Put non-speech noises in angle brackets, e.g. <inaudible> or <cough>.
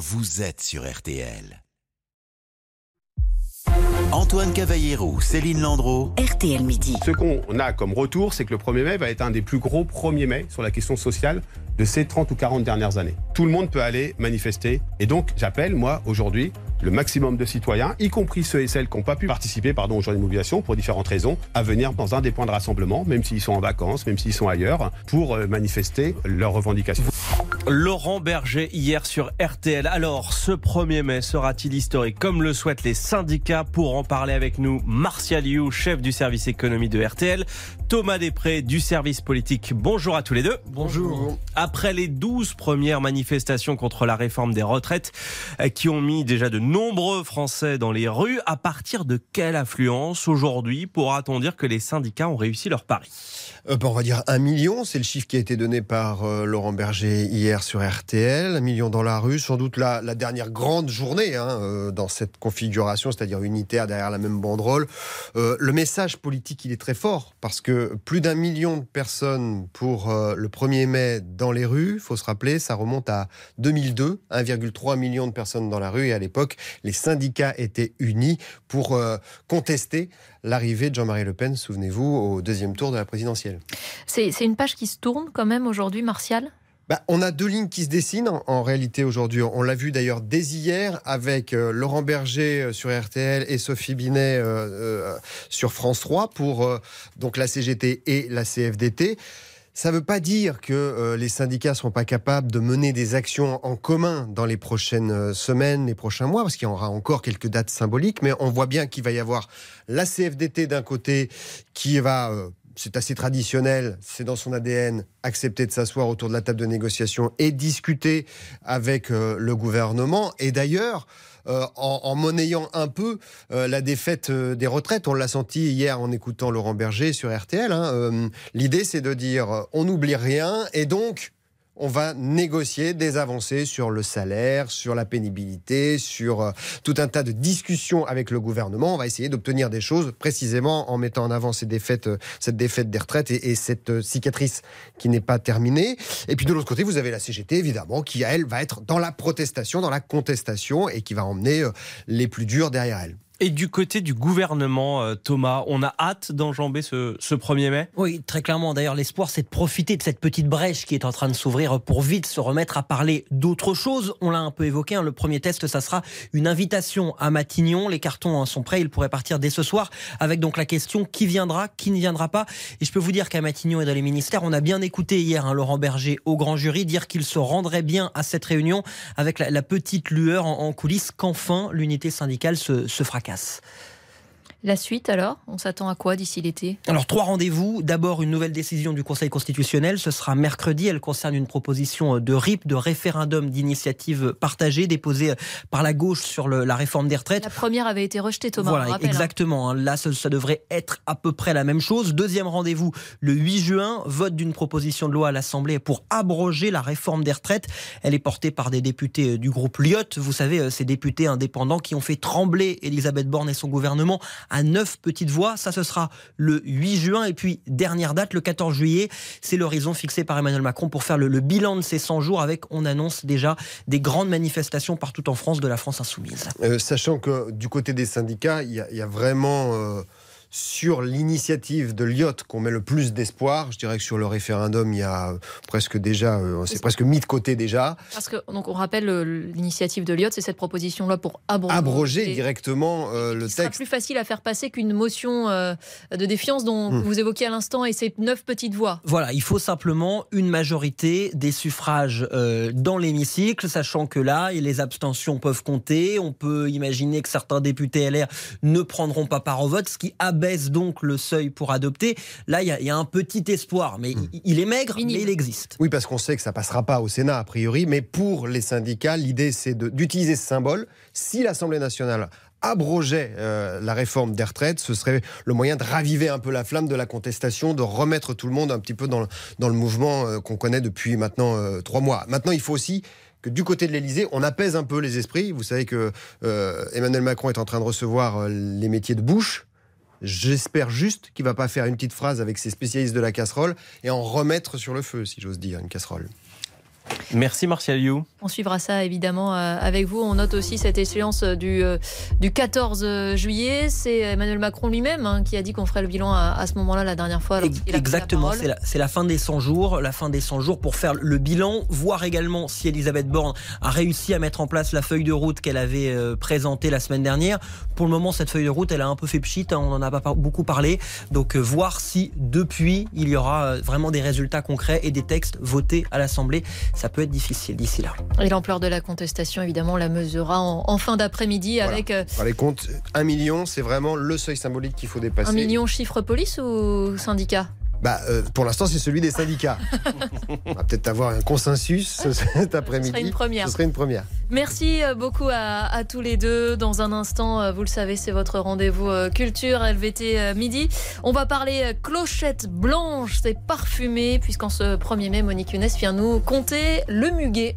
vous êtes sur RTL. Antoine Cavallero, Céline Landreau. RTL Midi. Ce qu'on a comme retour, c'est que le 1er mai va être un des plus gros 1er mai sur la question sociale de ces 30 ou 40 dernières années. Tout le monde peut aller manifester. Et donc, j'appelle, moi, aujourd'hui, le maximum de citoyens, y compris ceux et celles qui n'ont pas pu participer pardon, aux journées de mobilisation pour différentes raisons, à venir dans un des points de rassemblement, même s'ils sont en vacances, même s'ils sont ailleurs, pour euh, manifester leurs revendications. Laurent Berger hier sur RTL. Alors, ce 1er mai sera-t-il historique comme le souhaitent les syndicats Pour en parler avec nous, Martial You, chef du service économie de RTL, Thomas Després du service politique. Bonjour à tous les deux. Bonjour. Après les 12 premières manifestations contre la réforme des retraites euh, qui ont mis déjà de nombreux Français dans les rues, à partir de quelle affluence aujourd'hui pourra-t-on dire que les syndicats ont réussi leur pari? Euh, On va dire un million, c'est le chiffre qui a été donné par euh, Laurent Berger hier sur RTL. Un million dans la rue, sans doute la, dernière grande journée hein, euh, dans cette configuration, c'est-à-dire unitaire derrière la même banderole. Euh, le message politique, il est très fort parce que plus d'un million de personnes pour euh, le 1er mai dans les rues, faut se rappeler, ça remonte à 2002, 1,3 million de personnes dans la rue et à l'époque, les syndicats étaient unis pour contester l'arrivée de Jean-Marie Le Pen, souvenez-vous, au deuxième tour de la présidentielle. C'est une page qui se tourne quand même aujourd'hui, Martial? Bah, on a deux lignes qui se dessinent en, réalité aujourd'hui. On l'a vu d'ailleurs dès hier avec euh, Laurent Berger euh, sur RTL et Sophie Binet euh, sur France 3 pour donc la CGT et la CFDT. Ça ne veut pas dire que les syndicats ne seront pas capables de mener des actions en commun dans les prochaines semaines, les prochains mois, parce qu'il y aura encore quelques dates symboliques, mais on voit bien qu'il va y avoir la CFDT d'un côté qui va c'est assez traditionnel, c'est dans son ADN, accepter de s'asseoir autour de la table de négociation et discuter avec euh, le gouvernement. Et d'ailleurs, euh, en, monnayant un peu euh, la défaite des retraites, on l'a senti hier en écoutant Laurent Berger sur RTL. hein, L'idée, c'est de dire on n'oublie rien et donc on va négocier des avancées sur le salaire, sur la pénibilité, sur euh, tout un tas de discussions avec le gouvernement. On va essayer d'obtenir des choses précisément en mettant en avant euh, cette défaite des retraites et, et cette euh, cicatrice qui n'est pas terminée. Et puis de l'autre côté, vous avez la CGT, évidemment, qui, elle, va être dans la protestation, dans la contestation et qui va emmener les plus durs derrière elle. Et du côté du gouvernement, euh, Thomas, on a hâte d'enjamber ce, ce 1er mai? Oui, très clairement. D'ailleurs, l'espoir, c'est de profiter de cette petite brèche qui est en train de s'ouvrir pour vite se remettre à parler d'autre chose. On l'a un peu évoqué. hein, le premier test, ça sera une invitation à Matignon. Les cartons hein, sont prêts. Ils pourraient partir dès ce soir avec donc la question qui viendra, qui ne viendra pas? Et je peux vous dire qu'à Matignon et dans les ministères, on a bien écouté hier hein, Laurent Berger au grand jury dire qu'il se rendrait bien à cette réunion avec la, petite lueur en, coulisses qu'enfin l'unité syndicale se fracasse. efficace. La suite alors? On s'attend à quoi d'ici l'été? Alors trois rendez-vous. D'abord une nouvelle décision du Conseil constitutionnel. Ce sera mercredi. Elle concerne une proposition de RIP, de référendum d'initiative partagée déposée par la gauche sur le- la réforme des retraites. La première avait été rejetée, Thomas. Voilà, rappelle, hein. exactement. hein. Là, ça, ça devrait être à peu près la même chose. Deuxième rendez-vous, le 8 juin, vote d'une proposition de loi à l'Assemblée pour abroger la réforme des retraites. Elle est portée par des députés euh, du groupe Lyot. Vous savez, euh, ces députés indépendants qui ont fait trembler Elisabeth Borne et son gouvernement à neuf petites voix. Ça, ce sera le 8 juin. Et puis, dernière date, le 14 juillet, c'est l'horizon fixé par Emmanuel Macron pour faire le, bilan de ces 100 jours avec, on annonce déjà, des grandes manifestations partout en France de la France insoumise. Euh, sachant que du côté des syndicats, il y, a- il y a vraiment euh, sur l'initiative de Lyot qu'on met le plus d'espoir. Je dirais que sur le référendum, il y a presque déjà, euh, c'est presque mis de côté déjà. Parce que donc on rappelle euh, l'initiative de Lyot, c'est cette proposition là pour abroger, Abroger directement euh, le Ce sera texte. plus facile à faire passer qu'une motion euh, de défiance dont Hmm. vous évoquiez à l'instant et ces neuf petites voix. Voilà, il faut simplement une majorité des suffrages euh, dans l'hémicycle, sachant que là, les abstentions peuvent compter. On peut imaginer que certains députés LR ne prendront pas part au vote, ce qui abaisse donc le seuil pour adopter. Là, il y, a- il y a un petit espoir, mais il- il est maigre, Minime. mais il existe. Oui, parce qu'on sait que ça passera pas au Sénat a priori, mais pour les syndicats, l'idée c'est d'utiliser ce symbole. Si l'Assemblée nationale abrogeait euh, la réforme des retraites, ce serait le moyen de raviver un peu la flamme de la contestation, de remettre tout le monde un petit peu dans le, dans le mouvement euh, qu'on connaît depuis maintenant euh, trois mois. Maintenant, il faut aussi que du côté de l'Elysée, on apaise un peu les esprits. Vous savez que euh, Emmanuel Macron est en train de recevoir euh, les métiers de bouche. J'espère juste qu'il va pas faire une petite phrase avec ses spécialistes de la casserole et en remettre sur le feu, si j'ose dire, une casserole. Merci Martial You. On suivra ça évidemment euh, avec vous. On note aussi cette échéance du, euh, du 14 juillet. C'est Emmanuel Macron lui-même hein, qui a dit qu'on ferait le bilan à, ce moment-là la dernière fois. Exactement, c'est la, la, fin des 100 jours. La fin des 100 jours pour faire le bilan, voir également si Elisabeth Borne a réussi à mettre en place la feuille de route qu'elle avait euh, présentée la semaine dernière. Pour le moment, cette feuille de route, elle a un peu fait pchit. Hein, on n'en a pas beaucoup parlé. Donc voir si depuis, il y aura vraiment des résultats concrets et des textes votés à l'Assemblée. Ça peut être difficile d'ici là. Et l'ampleur de la contestation, évidemment, on la mesurera en, fin d'après-midi avec. Euh, les comptes, un million, c'est vraiment le seuil symbolique qu'il faut dépasser. Un million chiffre police ou syndicat? Bah, euh, pour l'instant, c'est celui des syndicats. <laughs> On va peut-être avoir un consensus <laughs> cet après-midi. Ce serait une première. Ce serait une première. Merci euh, beaucoup à, tous les deux. Dans un instant, vous le savez, c'est votre rendez-vous culture LVT midi. On va parler clochette blanche, c'est parfumé, puisqu'en ce 1er mai, Monique Younes vient nous compter le muguet.